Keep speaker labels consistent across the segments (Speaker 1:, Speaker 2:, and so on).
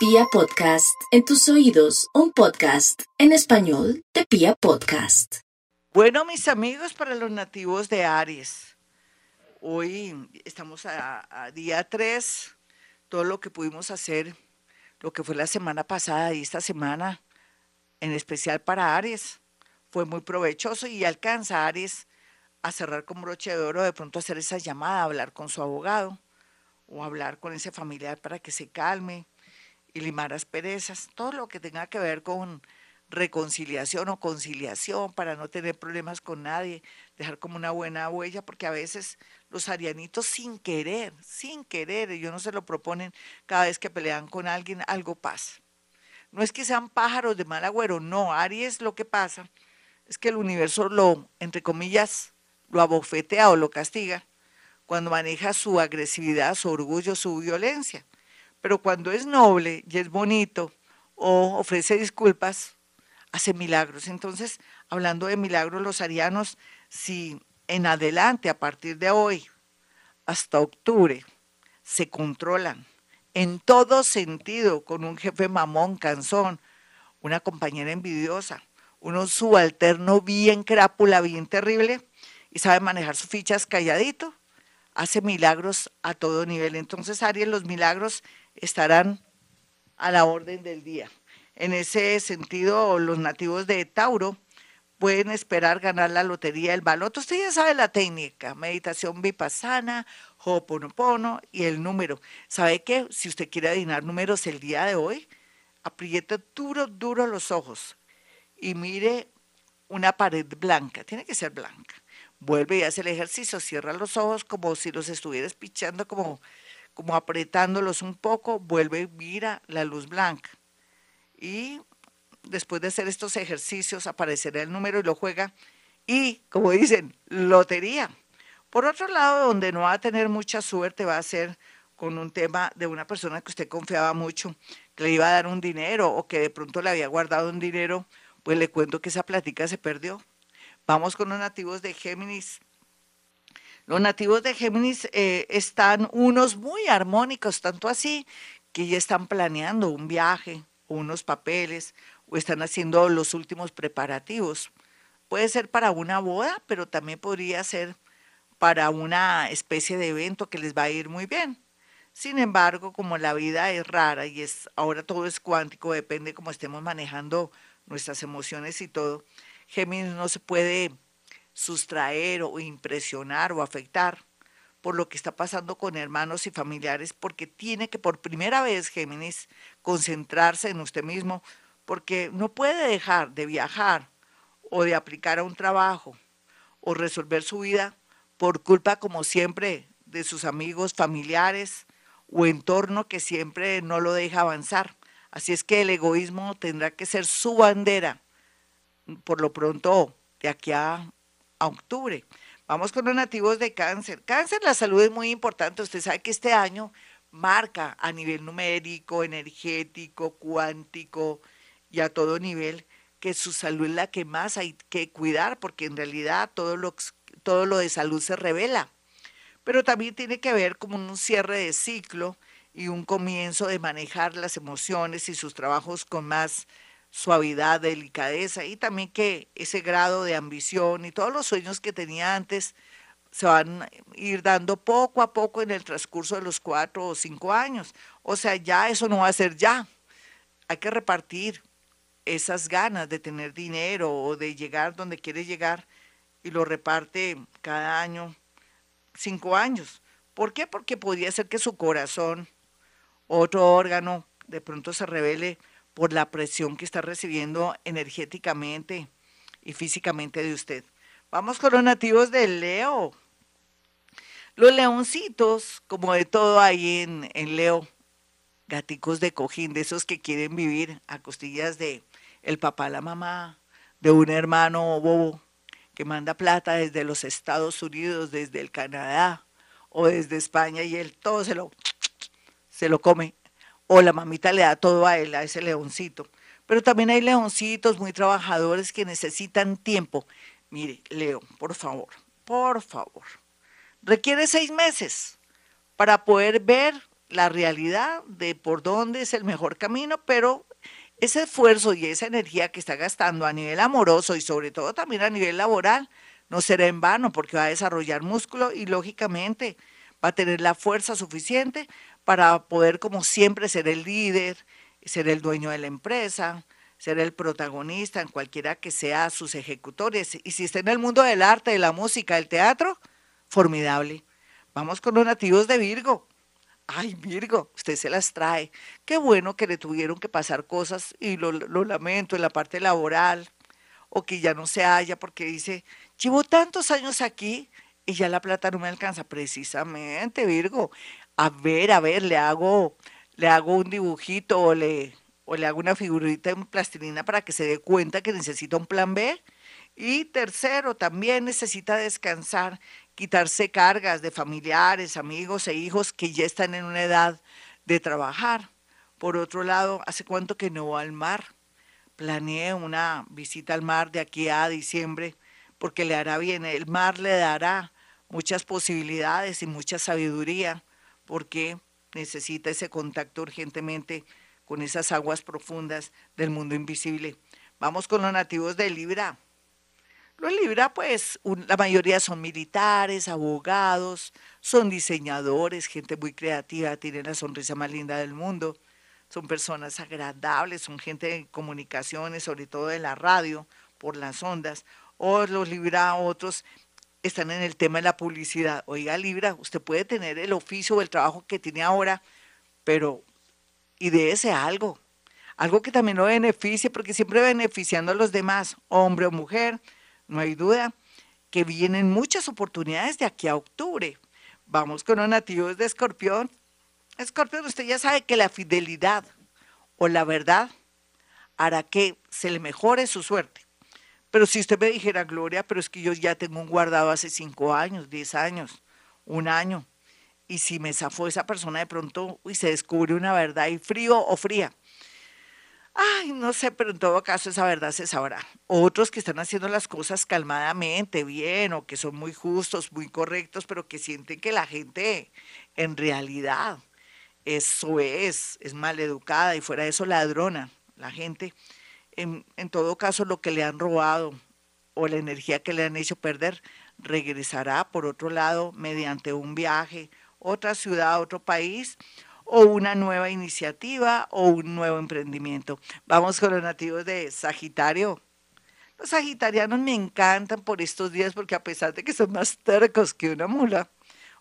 Speaker 1: Pia Podcast, en tus oídos, un podcast en español de Pia Podcast.
Speaker 2: Bueno, mis amigos, para los nativos de Aries, hoy estamos a, día 3, todo lo que pudimos hacer, lo que fue la semana pasada y esta semana, en especial para Aries, fue muy provechoso y alcanza a Aries a cerrar con broche de oro, de pronto hacer esa llamada, hablar con su abogado o hablar con ese familiar para que se calme y limar asperezas, todo lo que tenga que ver con reconciliación o conciliación para no tener problemas con nadie, dejar como una buena huella, porque a veces los arianitos sin querer, sin querer, ellos no se lo proponen, cada vez que pelean con alguien, algo pasa. No es que sean pájaros de mal agüero, no, Aries lo que pasa es que el universo lo, entre comillas, lo abofetea o lo castiga cuando maneja su agresividad, su orgullo, su violencia. Pero cuando es noble y es bonito o ofrece disculpas, hace milagros. Entonces, hablando de milagros, los arianos, si en adelante, a partir de hoy, hasta octubre, se controlan en todo sentido, con un jefe mamón, cansón, una compañera envidiosa, un subalterno bien crápula, bien terrible, y sabe manejar sus fichas calladito, hace milagros a todo nivel. Entonces, Aries, los milagros estarán a la orden del día. En ese sentido, los nativos de Tauro pueden esperar ganar la lotería del baloto. Usted ya sabe la técnica, meditación vipassana, ho'oponopono y el número. ¿Sabe que si usted quiere adivinar números el día de hoy, apriete duro, duro los ojos y mire una pared blanca, tiene que ser blanca vuelve y hace el ejercicio, cierra los ojos como si los estuvieras pichando, como, como apretándolos un poco, vuelve y mira la luz blanca. Y después de hacer estos ejercicios aparecerá el número y lo juega. Y, como dicen, lotería. Por otro lado, donde no va a tener mucha suerte va a ser con un tema de una persona que usted confiaba mucho, que le iba a dar un dinero o que de pronto le había guardado un dinero, pues le cuento que esa plática se perdió. Vamos con los nativos de Géminis. Los nativos de Géminis eh, están unos muy armónicos, tanto así que ya están planeando un viaje unos papeles o están haciendo los últimos preparativos. Puede ser para una boda, pero también podría ser para una especie de evento que les va a ir muy bien. Sin embargo, como la vida es rara y es ahora todo es cuántico, depende cómo estemos manejando nuestras emociones y todo, Géminis no se puede sustraer o impresionar o afectar por lo que está pasando con hermanos y familiares, porque tiene que por primera vez Géminis concentrarse en usted mismo, porque no puede dejar de viajar o de aplicar a un trabajo o resolver su vida por culpa, como siempre, de sus amigos, familiares o entorno que siempre no lo deja avanzar. Así es que el egoísmo tendrá que ser su bandera por lo pronto de aquí a, octubre. Vamos con los nativos de cáncer. Cáncer, la salud es muy importante. Usted sabe que este año marca a nivel numérico, energético, cuántico y a todo nivel que su salud es la que más hay que cuidar, porque en realidad todo lo, todo lo de salud se revela. Pero también tiene que ver como un cierre de ciclo y un comienzo de manejar las emociones y sus trabajos con más suavidad, delicadeza y también que ese grado de ambición y todos los sueños que tenía antes se van a ir dando poco a poco en el transcurso de los cuatro o cinco años. O sea, ya eso no va a ser ya. Hay que repartir esas ganas de tener dinero o de llegar donde quiere llegar y lo reparte cada año, cinco años. ¿Por qué? Porque podría ser que su corazón, otro órgano, de pronto se revele por la presión que está recibiendo energéticamente y físicamente de usted. Vamos con los nativos de Leo. Los leoncitos, como de todo ahí en, en Leo, gaticos de cojín, de esos que quieren vivir a costillas de el papá, la mamá, de un hermano bobo que manda plata desde los Estados Unidos, desde el Canadá o desde España y él todo se lo, se lo come o la mamita le da todo a él, a ese leoncito. Pero también hay leoncitos muy trabajadores que necesitan tiempo. Mire, Leo, por favor, por favor. Requiere seis meses para poder ver la realidad de por dónde es el mejor camino, pero ese esfuerzo y esa energía que está gastando a nivel amoroso y sobre todo también a nivel laboral no será en vano porque va a desarrollar músculo y lógicamente va a tener la fuerza suficiente para poder como siempre ser el líder, ser el dueño de la empresa, ser el protagonista en cualquiera que sea sus ejecutores. Y si está en el mundo del arte, de la música, del teatro, formidable. Vamos con los nativos de Virgo. Ay, Virgo, usted se las trae. Qué bueno que le tuvieron que pasar cosas y lo, lo lamento en la parte laboral o que ya no se haya porque dice, llevo tantos años aquí y ya la plata no me alcanza. Precisamente, Virgo. A ver, a ver, le hago, le hago un dibujito o le, o le hago una figurita en plastilina para que se dé cuenta que necesita un plan B. Y tercero, también necesita descansar, quitarse cargas de familiares, amigos e hijos que ya están en una edad de trabajar. Por otro lado, ¿hace cuánto que no va al mar? Planeé una visita al mar de aquí a diciembre porque le hará bien. El mar le dará muchas posibilidades y mucha sabiduría porque necesita ese contacto urgentemente con esas aguas profundas del mundo invisible. Vamos con los nativos de Libra. Los Libra, pues, la mayoría son militares, abogados, son diseñadores, gente muy creativa, tienen la sonrisa más linda del mundo, son personas agradables, son gente de comunicaciones, sobre todo de la radio, por las ondas. O los Libra, otros están en el tema de la publicidad. Oiga, Libra, usted puede tener el oficio o el trabajo que tiene ahora, pero y de ese algo. Algo que también lo beneficie, porque siempre beneficiando a los demás, hombre o mujer, no hay duda que vienen muchas oportunidades de aquí a octubre. Vamos con los nativos de Escorpión. Escorpión, usted ya sabe que la fidelidad o la verdad hará que se le mejore su suerte. Pero si usted me dijera, Gloria, pero es que yo ya tengo un guardado hace cinco años, diez años, un año, y si me zafó esa persona de pronto y se descubre una verdad y frío o fría. Ay, no sé, pero en todo caso esa verdad se sabrá. Otros que están haciendo las cosas calmadamente, bien, o que son muy justos, muy correctos, pero que sienten que la gente en realidad eso es, es maleducada y fuera de eso ladrona. La gente, en, todo caso, lo que le han robado o la energía que le han hecho perder, regresará por otro lado mediante un viaje otra ciudad, otro país, o una nueva iniciativa o un nuevo emprendimiento. Vamos con los nativos de Sagitario. Los sagitarianos me encantan por estos días porque a pesar de que son más tercos que una mula,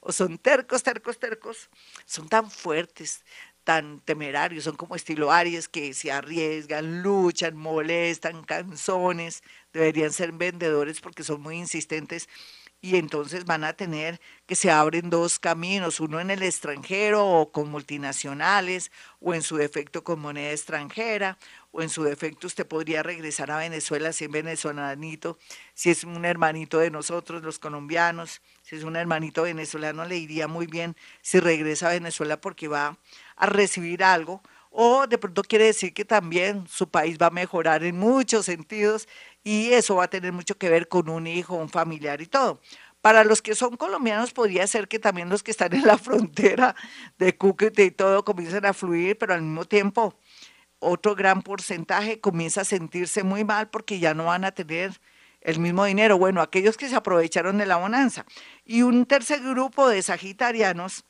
Speaker 2: o son tercos, tercos, tercos, son tan fuertes, tan temerarios, son como estilo Aries que se arriesgan, luchan, molestan, canzones, deberían ser vendedores porque son muy insistentes y entonces van a tener que se abren dos caminos, uno en el extranjero o con multinacionales o en su defecto con moneda extranjera o en su defecto usted podría regresar a Venezuela si es venezolanito, si es un hermanito de nosotros los colombianos, si es un hermanito venezolano le iría muy bien si regresa a Venezuela porque va a recibir algo o de pronto quiere decir que también su país va a mejorar en muchos sentidos y eso va a tener mucho que ver con un hijo, un familiar y todo. Para los que son colombianos podría ser que también los que están en la frontera de Cúcuta y todo comiencen a fluir, pero al mismo tiempo otro gran porcentaje comienza a sentirse muy mal porque ya no van a tener el mismo dinero. Bueno, aquellos que se aprovecharon de la bonanza. Y un tercer grupo de sagitarianos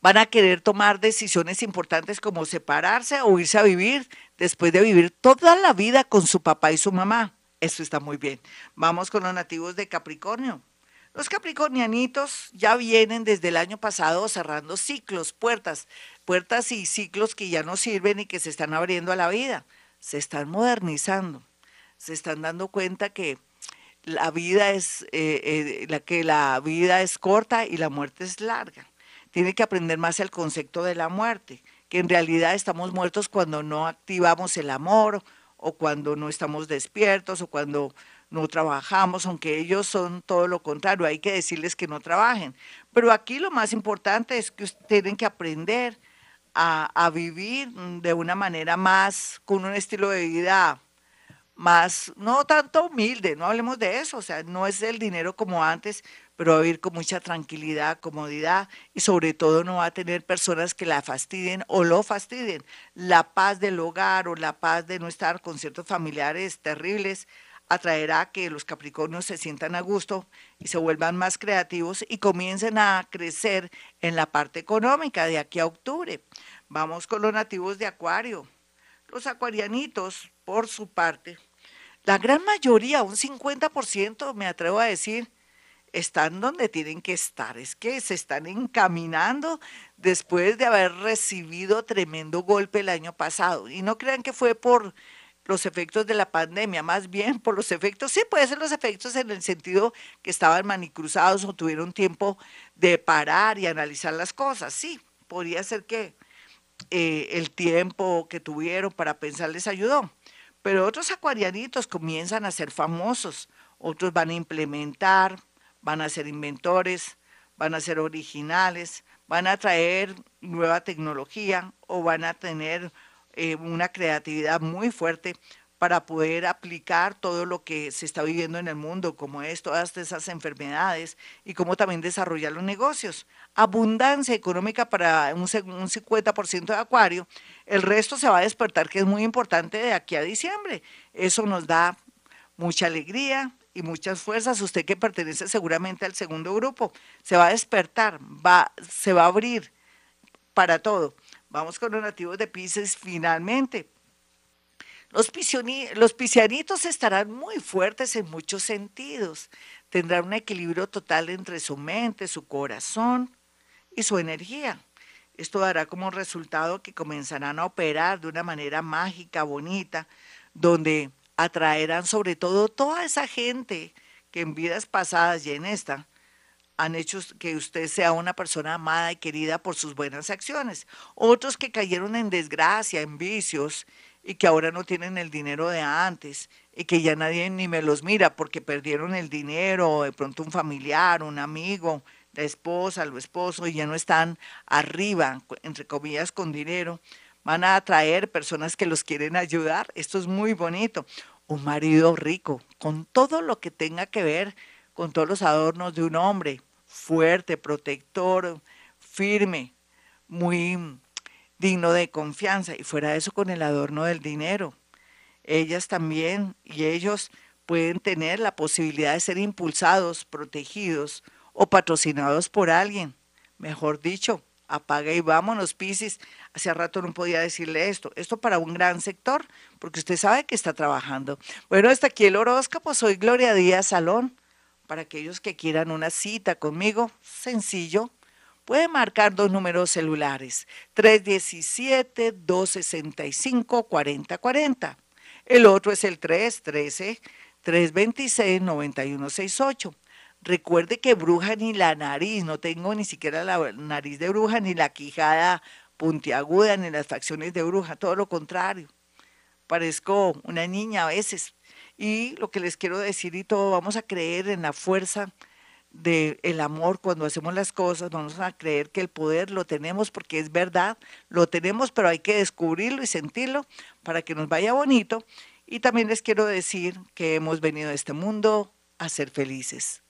Speaker 2: van a querer tomar decisiones importantes como separarse o irse a vivir después de vivir toda la vida con su papá y su mamá. Eso está muy bien. Vamos con los nativos de Capricornio. Los capricornianitos ya vienen desde el año pasado cerrando ciclos, puertas, puertas y ciclos que ya no sirven y que se están abriendo a la vida. Se están modernizando, se están dando cuenta que la vida es, eh, eh, que la vida es corta y la muerte es larga. Tiene que aprender más el concepto de la muerte que en realidad estamos muertos cuando no activamos el amor o cuando no estamos despiertos o cuando no trabajamos, aunque ellos son todo lo contrario, hay que decirles que no trabajen. Pero aquí lo más importante es que tienen que aprender a, a vivir de una manera más, con un estilo de vida más, no tanto humilde, no hablemos de eso, o sea, no es el dinero como antes, pero va a vivir con mucha tranquilidad, comodidad y sobre todo no va a tener personas que la fastidien o lo fastidien. La paz del hogar o la paz de no estar con ciertos familiares terribles atraerá que los Capricornios se sientan a gusto y se vuelvan más creativos y comiencen a crecer en la parte económica de aquí a octubre. Vamos con los nativos de Acuario. Los acuarianitos, por su parte, la gran mayoría, un 50%, me atrevo a decir, están donde tienen que estar. Es que se están encaminando después de haber recibido tremendo golpe el año pasado. Y no crean que fue por los efectos de la pandemia, más bien por los efectos, sí puede ser los efectos en el sentido que estaban manicruzados o tuvieron tiempo de parar y analizar las cosas, sí, podría ser que eh, el tiempo que tuvieron para pensar les ayudó, pero otros acuarianitos comienzan a ser famosos, otros van a implementar, van a ser inventores, van a ser originales, van a traer nueva tecnología o van a tener eh, una creatividad muy fuerte para poder aplicar todo lo que se está viviendo en el mundo, como es todas esas enfermedades y cómo también desarrollar los negocios. Abundancia económica para un, un 50% de acuario, el resto se va a despertar, que es muy importante de aquí a diciembre. Eso nos da mucha alegría y muchas fuerzas. Usted que pertenece seguramente al segundo grupo, se va a despertar, va, se va a abrir para todo. Vamos con los nativos de Pisces finalmente. Los, los estarán muy fuertes en muchos sentidos. Tendrán un equilibrio total entre su mente, su corazón y su energía. Esto dará como resultado que comenzarán a operar de una manera mágica, bonita, donde atraerán sobre todo toda esa gente que en vidas pasadas y en esta han hecho que usted sea una persona amada y querida por sus buenas acciones. Otros que cayeron en desgracia, en vicios y que ahora no tienen el dinero de antes y que ya nadie ni me los mira porque perdieron el dinero, de pronto un familiar, un amigo, la esposa, el esposo y ya no están arriba, entre comillas, con dinero. Van a atraer personas que los quieren ayudar. Esto es muy bonito. Un marido rico, con todo lo que tenga que ver con todos los adornos de un hombre, fuerte, protector, firme, muy digno de confianza. Y fuera de eso con el adorno del dinero. Ellas también y ellos pueden tener la posibilidad de ser impulsados, protegidos o patrocinados por alguien. Mejor dicho, apaga y vámonos, Piscis. Hace rato no podía decirle esto. Esto para un gran sector, porque usted sabe que está trabajando. Bueno, hasta aquí el horóscopo. Soy Gloria Díaz Salón. Para aquellos que quieran una cita conmigo, sencillo, puede marcar dos números celulares, 317-265-4040. El otro es el 313-326-9168. Recuerde que bruja ni la nariz, no tengo ni siquiera la nariz de bruja, ni la quijada puntiaguda, ni las facciones de bruja, todo lo contrario. Parezco una niña a veces, y lo que les quiero decir y todo, vamos a creer en la fuerza del amor cuando hacemos las cosas, vamos a creer que el poder lo tenemos porque es verdad, lo tenemos, pero hay que descubrirlo y sentirlo para que nos vaya bonito. Y también les quiero decir que hemos venido a este mundo a ser felices.